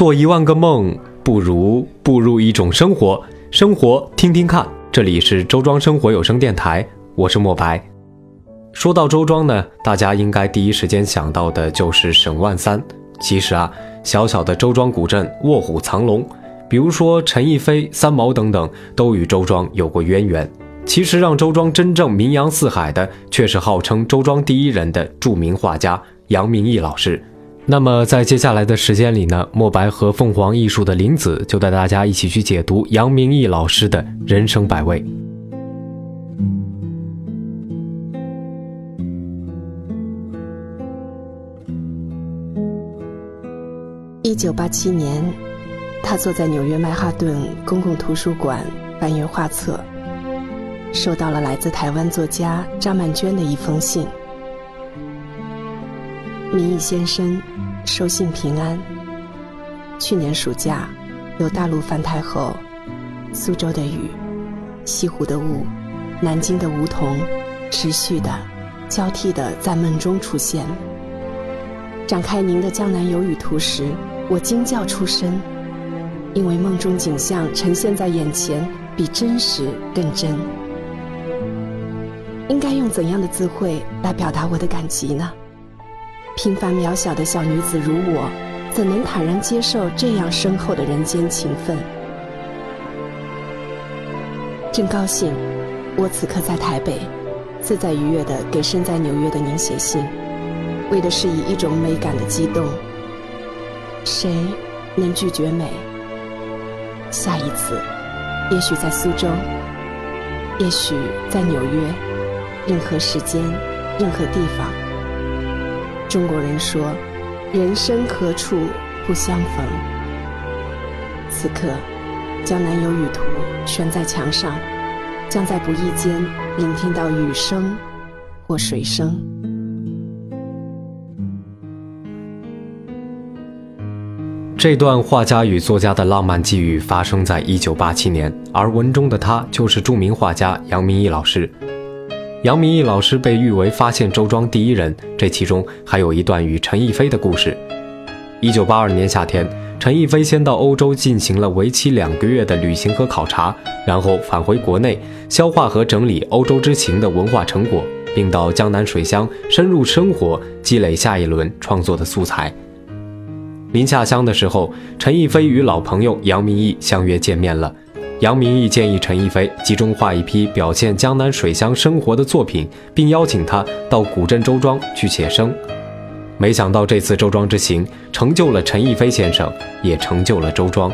做一万个梦，不如步入一种生活。生活，听听看。这里是周庄生活有声电台，我是莫白。说到周庄呢，大家应该第一时间想到的就是沈万三。其实啊，小小的周庄古镇卧虎藏龙，比如说陈逸飞、三毛等等，都与周庄有过渊源。其实让周庄真正名扬四海的，却是号称周庄第一人的著名画家杨明义老师。那么，在接下来的时间里呢，墨白和凤凰艺术的林子就带大家一起去解读杨明义老师的人生百味。一九八七年，他坐在纽约曼哈顿公共图书馆翻阅画册，收到了来自台湾作家张曼娟的一封信。民义先生，收信平安。去年暑假，有大陆翻台后，苏州的雨，西湖的雾，南京的梧桐，持续的、交替的在梦中出现。展开您的《江南有雨图》时，我惊叫出声，因为梦中景象呈现在眼前，比真实更真。应该用怎样的字汇来表达我的感激呢？平凡渺小的小女子如我，怎能坦然接受这样深厚的人间情分？真高兴，我此刻在台北，自在愉悦地给身在纽约的您写信，为的是以一种美感的激动。谁能拒绝美？下一次，也许在苏州，也许在纽约，任何时间，任何地方。中国人说：“人生何处不相逢。”此刻，《江南有雨图》悬在墙上，将在不意间聆听到雨声或水声。这段画家与作家的浪漫际遇发生在一九八七年，而文中的他就是著名画家杨明义老师。杨明义老师被誉为发现周庄第一人，这其中还有一段与陈逸飞的故事。一九八二年夏天，陈逸飞先到欧洲进行了为期两个月的旅行和考察，然后返回国内，消化和整理欧洲之行的文化成果，并到江南水乡深入生活，积累下一轮创作的素材。临下乡的时候，陈逸飞与老朋友杨明义相约见面了。杨明义建议陈逸飞集中画一批表现江南水乡生活的作品，并邀请他到古镇周庄去写生。没想到这次周庄之行成就了陈逸飞先生，也成就了周庄。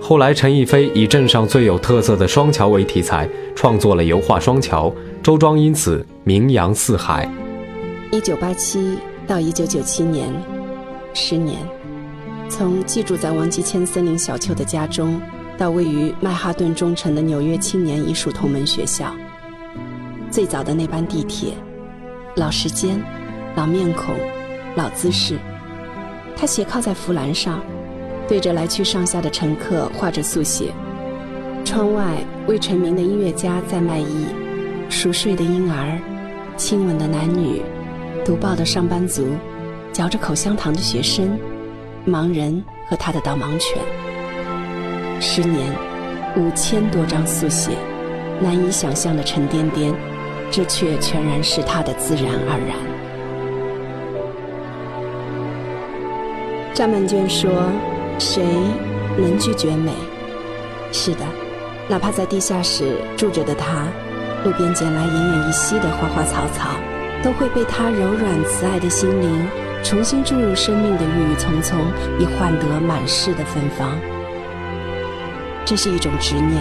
后来，陈逸飞以镇上最有特色的双桥为题材，创作了油画《双桥》，周庄因此名扬四海。一九八七到一九九七年，十年，从寄住在王继谦森林小丘的家中。到位于曼哈顿中城的纽约青年艺术同门学校，最早的那班地铁，老时间，老面孔，老姿势。他斜靠在扶栏上，对着来去上下的乘客画着速写。窗外，未成名的音乐家在卖艺，熟睡的婴儿，亲吻的男女，读报的上班族，嚼着口香糖的学生，盲人和他的导盲犬。十年，五千多张速写，难以想象的沉甸甸，这却全然是他的自然而然。张曼娟说：“谁能拒绝美？是的，哪怕在地下室住着的他，路边捡来奄奄一息的花花草草，都会被他柔软慈爱的心灵重新注入生命的郁郁葱葱，以换得满室的芬芳。”这是一种执念，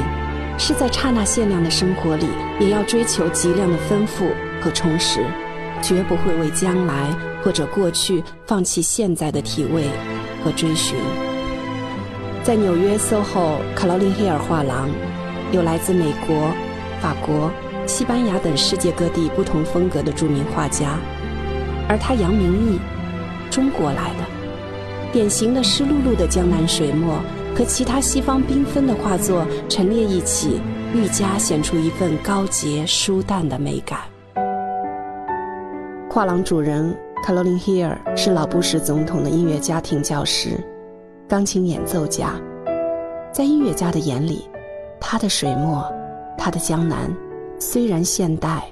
是在刹那限量的生活里，也要追求极量的丰富和充实，绝不会为将来或者过去放弃现在的体味和追寻。在纽约 SOHO 卡罗琳·黑尔画廊，有来自美国、法国、西班牙等世界各地不同风格的著名画家，而他杨明义，中国来的，典型的湿漉漉的江南水墨。和其他西方缤纷的画作陈列一起，愈加显出一份高洁舒淡的美感。画廊主人卡罗琳·希尔是老布什总统的音乐家庭教师，钢琴演奏家。在音乐家的眼里，他的水墨，他的江南，虽然现代，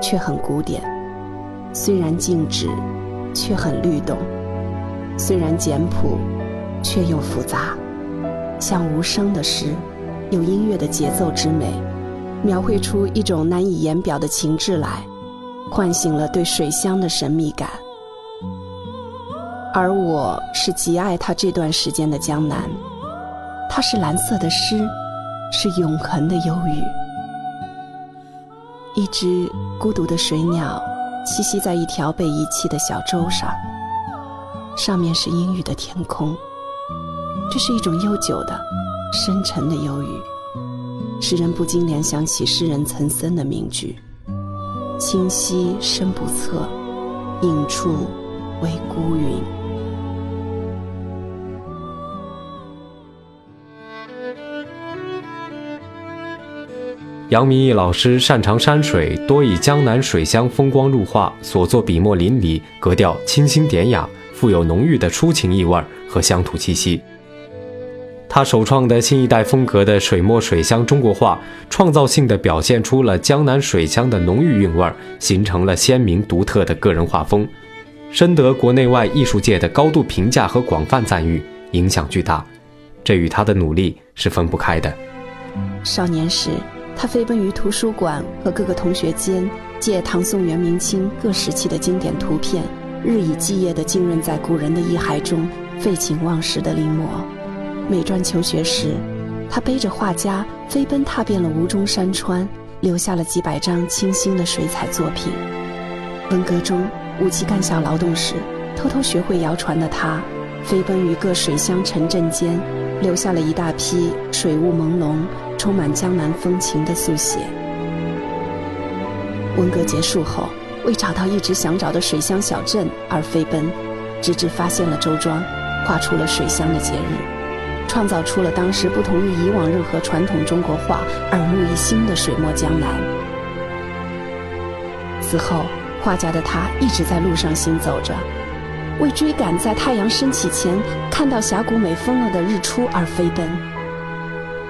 却很古典；虽然静止，却很律动；虽然简朴，却又复杂，像无声的诗，有音乐的节奏之美，描绘出一种难以言表的情致来，唤醒了对水乡的神秘感。而我是极爱他这段时间的江南。它是蓝色的诗，是永恒的忧郁。一只孤独的水鸟栖息在一条被遗弃的小舟上，上面是阴郁的天空。这是一种悠久的、深沉的忧郁，使人不禁联想起诗人岑参的名句：“清溪深不测，影处为孤云。”杨明义老师擅长山水，多以江南水乡风光入画，所作笔墨淋漓，格调清新典雅，富有浓郁的抒情意味和乡土气息。他首创的新一代风格的水墨水乡中国画，创造性地表现出了江南水乡的浓郁韵味，形成了鲜明独特的个人画风，深得国内外艺术界的高度评价和广泛赞誉，影响巨大。这与他的努力是分不开的。少年时。他飞奔于图书馆和各个同学间，借唐宋元明清各时期的经典图片，日以继夜地浸润在古人的意骸中，废寝忘食地临摹。美专求学时，他背着画家飞奔踏遍了吴中山川，留下了几百张清新的水彩作品。文革中，五期干校劳动时，偷偷学会谣传的他，飞奔于各水乡城镇间，留下了一大批水雾朦胧。充满江南风情的速写。文革结束后，为找到一直想找的水乡小镇而飞奔，直至发现了周庄，画出了水乡的节日，创造出了当时不同于以往任何传统中国画耳目一新的水墨江南。此后，画家的他一直在路上行走着，为追赶在太阳升起前看到峡谷美疯了的日出而飞奔。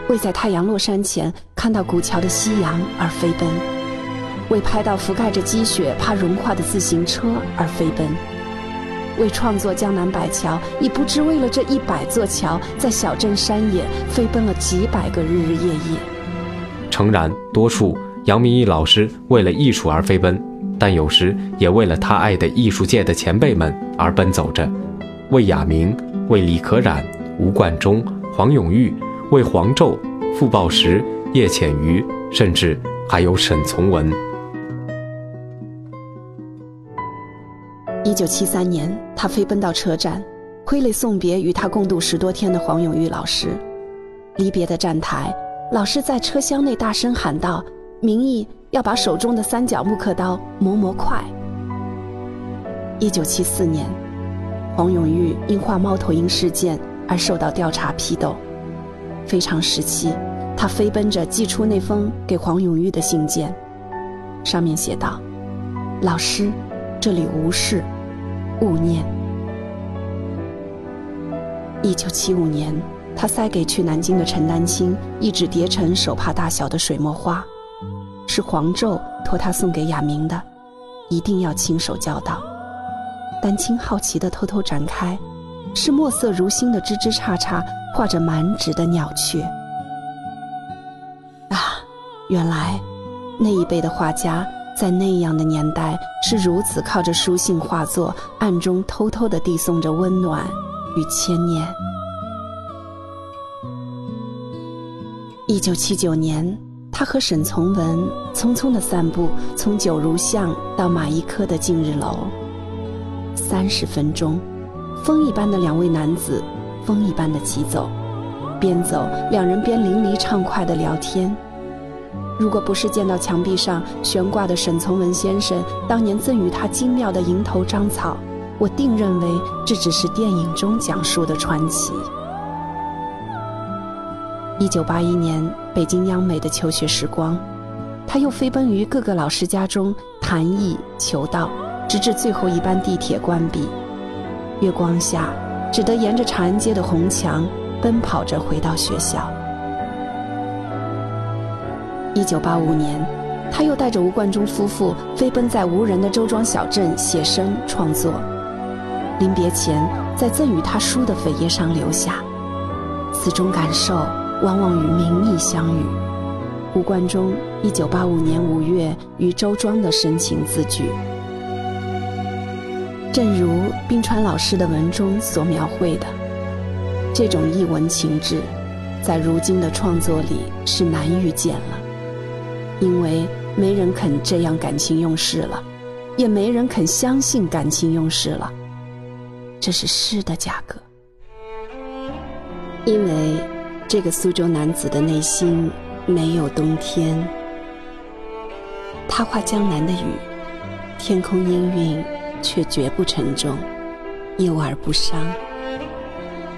为在太阳落山前看到古桥的夕阳而飞奔，为拍到覆盖着积雪怕融化的自行车而飞奔，为创作江南百桥，已不知为了这一百座桥，在小镇山野飞奔了几百个日日夜夜。诚然，多数杨明义老师为了艺术而飞奔，但有时也为了他爱的艺术界的前辈们而奔走着，为亚明，为李可染、吴冠中、黄永玉。为黄胄、傅抱石、叶浅予，甚至还有沈从文。一九七三年，他飞奔到车站，挥泪送别与他共度十多天的黄永玉老师。离别的站台，老师在车厢内大声喊道：“明义要把手中的三角木刻刀磨磨快。”一九七四年，黄永玉因画猫头鹰事件而受到调查批斗。非常时期，他飞奔着寄出那封给黄永玉的信件，上面写道：“老师，这里无事，勿念。”一九七五年，他塞给去南京的陈丹青一纸叠成手帕大小的水墨画，是黄胄托他送给亚明的，一定要亲手交到。丹青好奇地偷偷展开，是墨色如新的枝枝杈杈。画着满纸的鸟雀啊！原来那一辈的画家在那样的年代是如此靠着书信画作，暗中偷偷地递送着温暖与牵念。一九七九年，他和沈从文匆匆地散步，从九如巷到马一科的近日楼。三十分钟，风一般的两位男子。风一般的疾走，边走两人边淋漓畅快地聊天。如果不是见到墙壁上悬挂的沈从文先生当年赠予他精妙的蝇头章草，我定认为这只是电影中讲述的传奇。一九八一年，北京央美的求学时光，他又飞奔于各个老师家中谈艺求道，直至最后一班地铁关闭。月光下。只得沿着长安街的红墙奔跑着回到学校。一九八五年，他又带着吴冠中夫妇飞奔在无人的周庄小镇写生创作。临别前，在赠予他书的扉页上留下：“此种感受，往往与名利相遇。”吴冠中一九八五年五月于周庄的深情字句。正如冰川老师的文中所描绘的，这种译文情致，在如今的创作里是难遇见了，因为没人肯这样感情用事了，也没人肯相信感情用事了。这是诗的价格，因为这个苏州男子的内心没有冬天。他画江南的雨，天空氤氲，却绝不沉重，幼而不伤。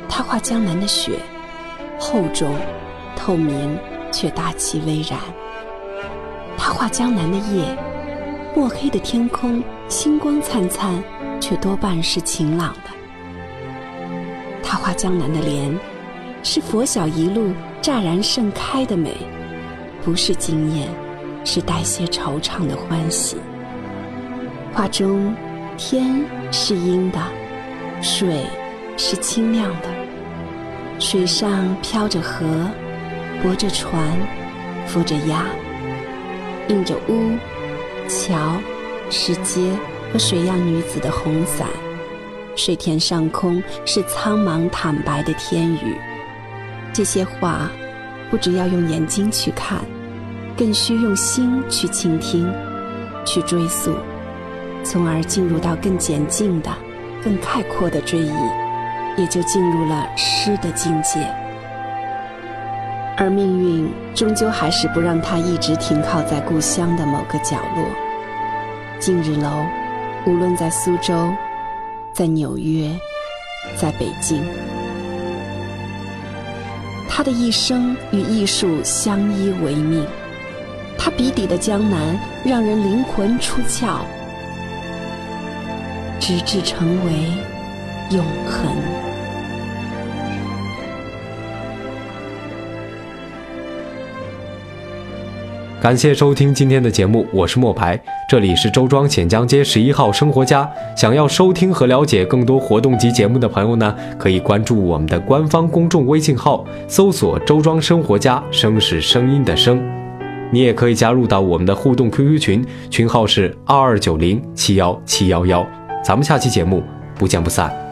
他画江南的雪，厚重、透明，却大气巍然。他画江南的夜，墨黑的天空，星光灿灿。却多半是晴朗的。他画江南的莲，是佛晓一路乍然盛开的美，不是惊艳，是带些惆怅的欢喜。画中，天是阴的，水是清亮的，水上飘着河，泊着船，浮着鸭，映着屋、桥、石阶。和水样女子的红伞，水田上空是苍茫坦白的天宇。这些话，不只要用眼睛去看，更需用心去倾听，去追溯，从而进入到更简静的、更开阔的追忆，也就进入了诗的境界。而命运终究还是不让他一直停靠在故乡的某个角落。近日楼。无论在苏州，在纽约，在北京，他的一生与艺术相依为命。他笔底的江南让人灵魂出窍，直至成为永恒。感谢收听今天的节目，我是莫牌，这里是周庄浅江街十一号生活家。想要收听和了解更多活动及节目的朋友呢，可以关注我们的官方公众微信号，搜索“周庄生活家”，声是声音的声。你也可以加入到我们的互动 QQ 群，群号是二二九零七幺七幺幺。咱们下期节目不见不散。